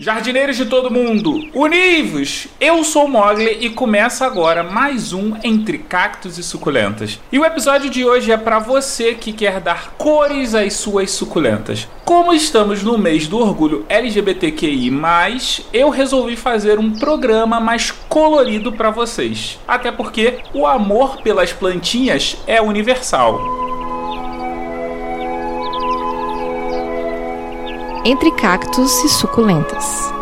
Jardineiros de todo mundo, univos! Eu sou Mogli e começa agora mais um Entre Cactos e Suculentas. E o episódio de hoje é para você que quer dar cores às suas suculentas. Como estamos no mês do orgulho LGBTQI+, eu resolvi fazer um programa mais colorido para vocês. Até porque o amor pelas plantinhas é universal. Entre cactos e suculentas.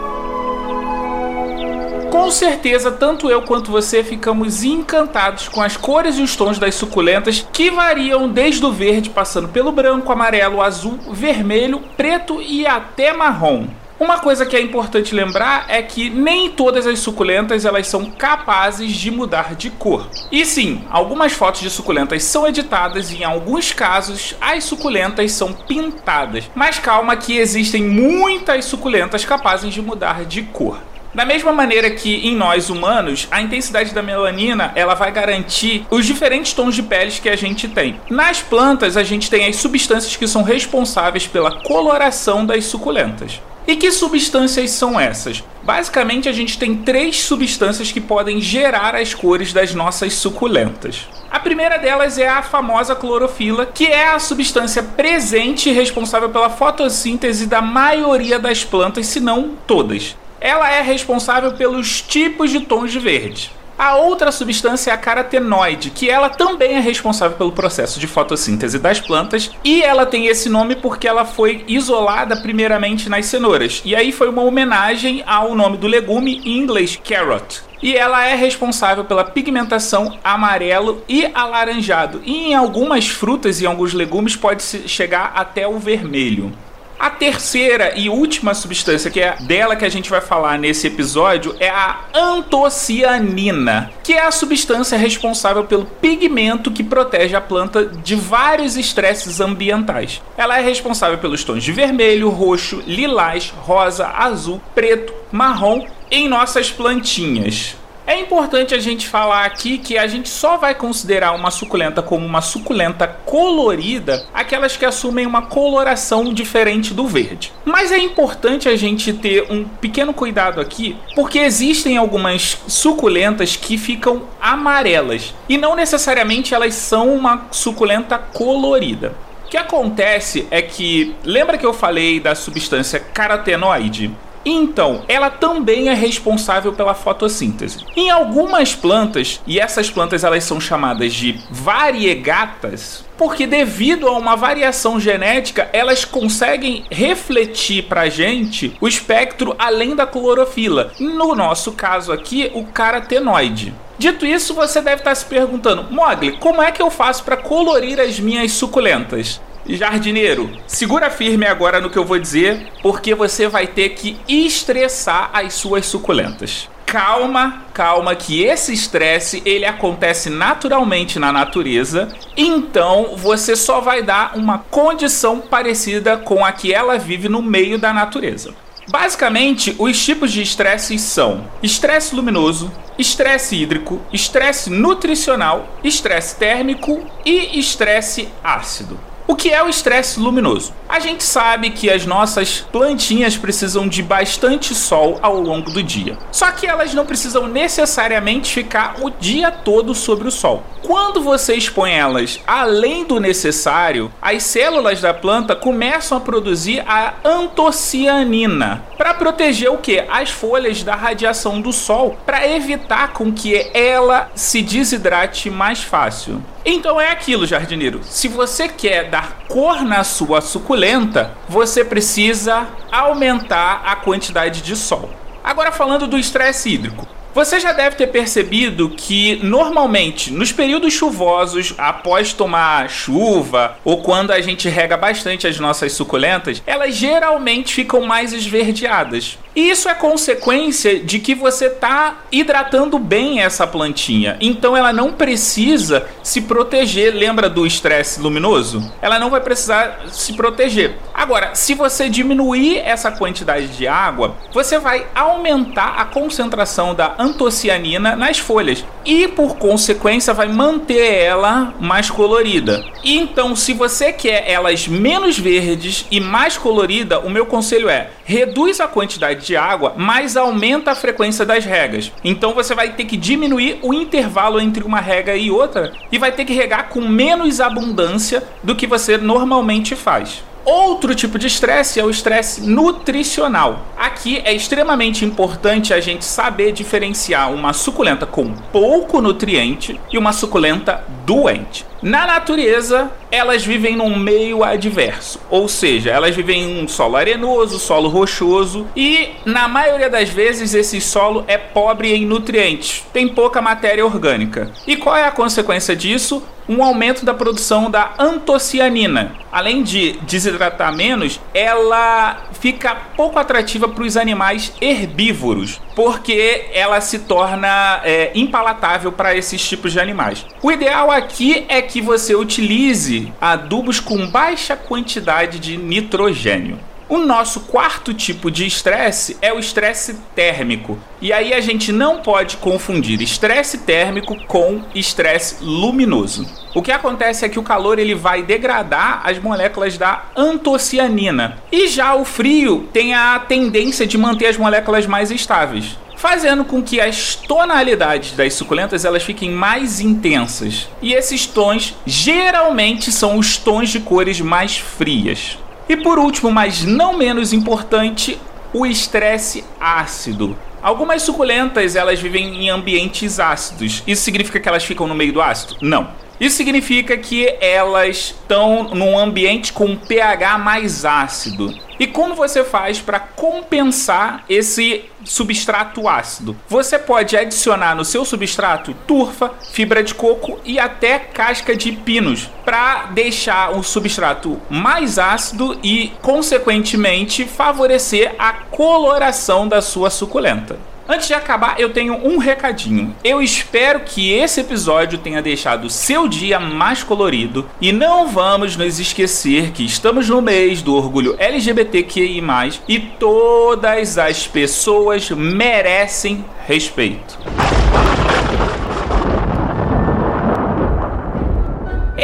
Com certeza, tanto eu quanto você ficamos encantados com as cores e os tons das suculentas que variam desde o verde, passando pelo branco, amarelo, azul, vermelho, preto e até marrom. Uma coisa que é importante lembrar é que nem todas as suculentas elas são capazes de mudar de cor. E sim, algumas fotos de suculentas são editadas e em alguns casos as suculentas são pintadas. Mas calma que existem muitas suculentas capazes de mudar de cor. Da mesma maneira que em nós humanos, a intensidade da melanina ela vai garantir os diferentes tons de peles que a gente tem. Nas plantas, a gente tem as substâncias que são responsáveis pela coloração das suculentas. E que substâncias são essas? Basicamente, a gente tem três substâncias que podem gerar as cores das nossas suculentas. A primeira delas é a famosa clorofila, que é a substância presente e responsável pela fotossíntese da maioria das plantas, se não todas. Ela é responsável pelos tipos de tons de verde. A outra substância é a carotenoide, que ela também é responsável pelo processo de fotossíntese das plantas, e ela tem esse nome porque ela foi isolada primeiramente nas cenouras. E aí foi uma homenagem ao nome do legume em inglês, carrot. E ela é responsável pela pigmentação amarelo e alaranjado. E em algumas frutas e alguns legumes pode chegar até o vermelho. A terceira e última substância, que é dela que a gente vai falar nesse episódio, é a antocianina, que é a substância responsável pelo pigmento que protege a planta de vários estresses ambientais. Ela é responsável pelos tons de vermelho, roxo, lilás, rosa, azul, preto, marrom em nossas plantinhas. É importante a gente falar aqui que a gente só vai considerar uma suculenta como uma suculenta colorida aquelas que assumem uma coloração diferente do verde. Mas é importante a gente ter um pequeno cuidado aqui, porque existem algumas suculentas que ficam amarelas e não necessariamente elas são uma suculenta colorida. O que acontece é que, lembra que eu falei da substância carotenoide? Então, ela também é responsável pela fotossíntese. Em algumas plantas, e essas plantas elas são chamadas de variegatas, porque devido a uma variação genética, elas conseguem refletir pra gente o espectro além da clorofila. No nosso caso aqui, o carotenoide. Dito isso, você deve estar se perguntando, Mogli, como é que eu faço para colorir as minhas suculentas? Jardineiro, segura firme agora no que eu vou dizer, porque você vai ter que estressar as suas suculentas. Calma, calma que esse estresse ele acontece naturalmente na natureza, então você só vai dar uma condição parecida com a que ela vive no meio da natureza. Basicamente, os tipos de estresse são estresse luminoso, estresse hídrico, estresse nutricional, estresse térmico e estresse ácido. O que é o estresse luminoso? A gente sabe que as nossas plantinhas precisam de bastante sol ao longo do dia. Só que elas não precisam necessariamente ficar o dia todo sobre o sol. Quando você expõe elas além do necessário, as células da planta começam a produzir a antocianina para proteger o que? As folhas da radiação do sol, para evitar com que ela se desidrate mais fácil. Então é aquilo, jardineiro. Se você quer dar cor na sua suculenta, você precisa aumentar a quantidade de sol. Agora falando do estresse hídrico. Você já deve ter percebido que normalmente nos períodos chuvosos, após tomar chuva ou quando a gente rega bastante as nossas suculentas, elas geralmente ficam mais esverdeadas. E isso é consequência de que você está hidratando bem essa plantinha. Então ela não precisa se proteger. Lembra do estresse luminoso? Ela não vai precisar se proteger. Agora, se você diminuir essa quantidade de água, você vai aumentar a concentração da antocianina nas folhas e, por consequência, vai manter ela mais colorida. Então, se você quer elas menos verdes e mais colorida, o meu conselho é reduz a quantidade de água, mas aumenta a frequência das regas. Então você vai ter que diminuir o intervalo entre uma rega e outra e vai ter que regar com menos abundância do que você normalmente faz. Outro tipo de estresse é o estresse nutricional. Aqui é extremamente importante a gente saber diferenciar uma suculenta com pouco nutriente e uma suculenta doente. Na natureza, elas vivem num meio adverso, ou seja, elas vivem em um solo arenoso, solo rochoso e na maioria das vezes esse solo é pobre em nutrientes, tem pouca matéria orgânica. E qual é a consequência disso? Um aumento da produção da antocianina. Além de desidratar menos, ela fica pouco atrativa para os animais herbívoros, porque ela se torna é, impalatável para esses tipos de animais. O ideal aqui é que você utilize adubos com baixa quantidade de nitrogênio. O nosso quarto tipo de estresse é o estresse térmico. E aí a gente não pode confundir estresse térmico com estresse luminoso. O que acontece é que o calor ele vai degradar as moléculas da antocianina. E já o frio tem a tendência de manter as moléculas mais estáveis fazendo com que as tonalidades das suculentas elas fiquem mais intensas. E esses tons geralmente são os tons de cores mais frias. E por último, mas não menos importante, o estresse ácido. Algumas suculentas elas vivem em ambientes ácidos. Isso significa que elas ficam no meio do ácido? Não. Isso significa que elas estão num ambiente com pH mais ácido. E como você faz para compensar esse substrato ácido? Você pode adicionar no seu substrato turfa, fibra de coco e até casca de pinos para deixar o substrato mais ácido e, consequentemente, favorecer a coloração da sua suculenta. Antes de acabar, eu tenho um recadinho. Eu espero que esse episódio tenha deixado seu dia mais colorido e não vamos nos esquecer que estamos no mês do orgulho LGBTQI+, e todas as pessoas merecem respeito.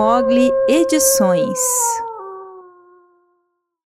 Mogli Edições.